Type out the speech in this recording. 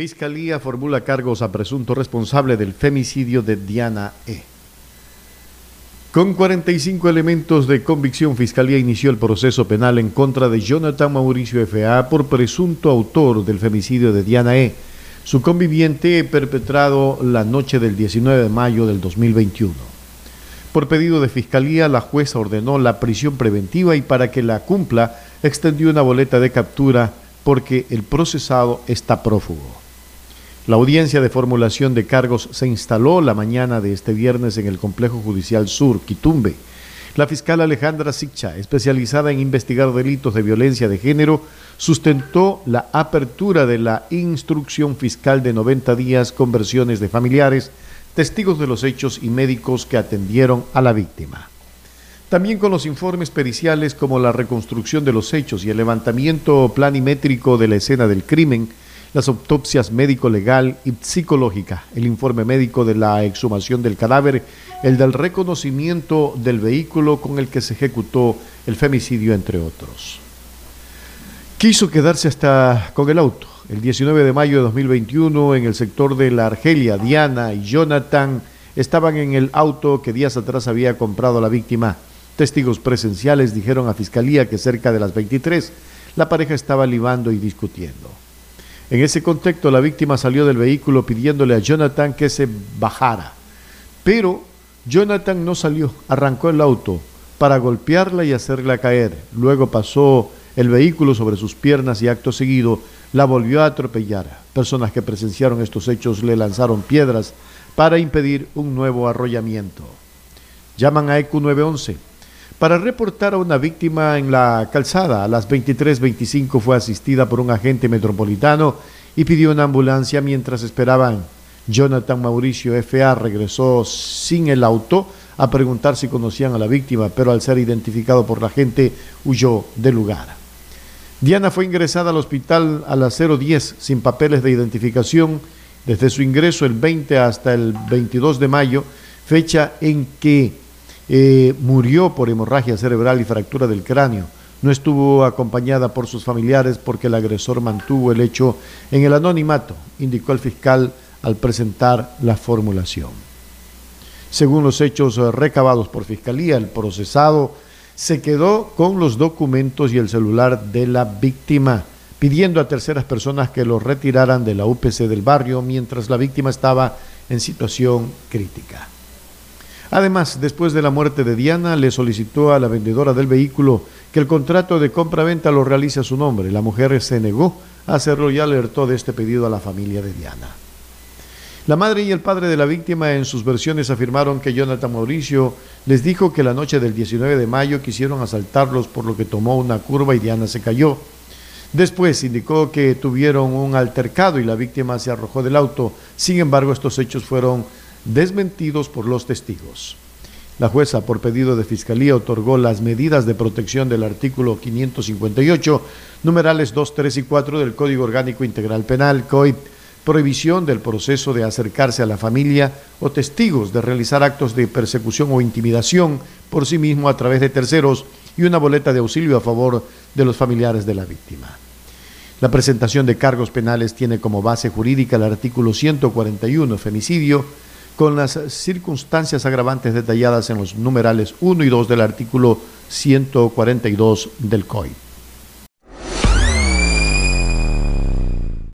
Fiscalía formula cargos a presunto responsable del femicidio de Diana E. Con 45 elementos de convicción, Fiscalía inició el proceso penal en contra de Jonathan Mauricio F.A. por presunto autor del femicidio de Diana E., su conviviente perpetrado la noche del 19 de mayo del 2021. Por pedido de Fiscalía, la jueza ordenó la prisión preventiva y para que la cumpla extendió una boleta de captura porque el procesado está prófugo. La audiencia de formulación de cargos se instaló la mañana de este viernes en el Complejo Judicial Sur, Quitumbe. La fiscal Alejandra Sicha, especializada en investigar delitos de violencia de género, sustentó la apertura de la instrucción fiscal de 90 días con versiones de familiares, testigos de los hechos y médicos que atendieron a la víctima. También con los informes periciales como la reconstrucción de los hechos y el levantamiento planimétrico de la escena del crimen, las autopsias médico-legal y psicológica, el informe médico de la exhumación del cadáver, el del reconocimiento del vehículo con el que se ejecutó el femicidio, entre otros. Quiso quedarse hasta con el auto. El 19 de mayo de 2021, en el sector de la Argelia, Diana y Jonathan estaban en el auto que días atrás había comprado la víctima. Testigos presenciales dijeron a Fiscalía que cerca de las 23 la pareja estaba libando y discutiendo. En ese contexto, la víctima salió del vehículo pidiéndole a Jonathan que se bajara. Pero Jonathan no salió, arrancó el auto para golpearla y hacerla caer. Luego pasó el vehículo sobre sus piernas y acto seguido la volvió a atropellar. Personas que presenciaron estos hechos le lanzaron piedras para impedir un nuevo arrollamiento. Llaman a ECU 911 para reportar a una víctima en la calzada. A las 23.25 fue asistida por un agente metropolitano y pidió una ambulancia mientras esperaban. Jonathan Mauricio F.A. regresó sin el auto a preguntar si conocían a la víctima, pero al ser identificado por la gente huyó del lugar. Diana fue ingresada al hospital a las 010 sin papeles de identificación desde su ingreso el 20 hasta el 22 de mayo, fecha en que eh, murió por hemorragia cerebral y fractura del cráneo. No estuvo acompañada por sus familiares porque el agresor mantuvo el hecho en el anonimato, indicó el fiscal al presentar la formulación. Según los hechos eh, recabados por Fiscalía, el procesado se quedó con los documentos y el celular de la víctima, pidiendo a terceras personas que lo retiraran de la UPC del barrio mientras la víctima estaba en situación crítica. Además, después de la muerte de Diana, le solicitó a la vendedora del vehículo que el contrato de compra-venta lo realice a su nombre. La mujer se negó a hacerlo y alertó de este pedido a la familia de Diana. La madre y el padre de la víctima en sus versiones afirmaron que Jonathan Mauricio les dijo que la noche del 19 de mayo quisieron asaltarlos por lo que tomó una curva y Diana se cayó. Después indicó que tuvieron un altercado y la víctima se arrojó del auto. Sin embargo, estos hechos fueron desmentidos por los testigos. La jueza, por pedido de Fiscalía, otorgó las medidas de protección del artículo 558, numerales 2, 3 y 4 del Código Orgánico Integral Penal, COIP, prohibición del proceso de acercarse a la familia o testigos de realizar actos de persecución o intimidación por sí mismo a través de terceros y una boleta de auxilio a favor de los familiares de la víctima. La presentación de cargos penales tiene como base jurídica el artículo 141, femicidio, con las circunstancias agravantes detalladas en los numerales 1 y 2 del artículo 142 del COI.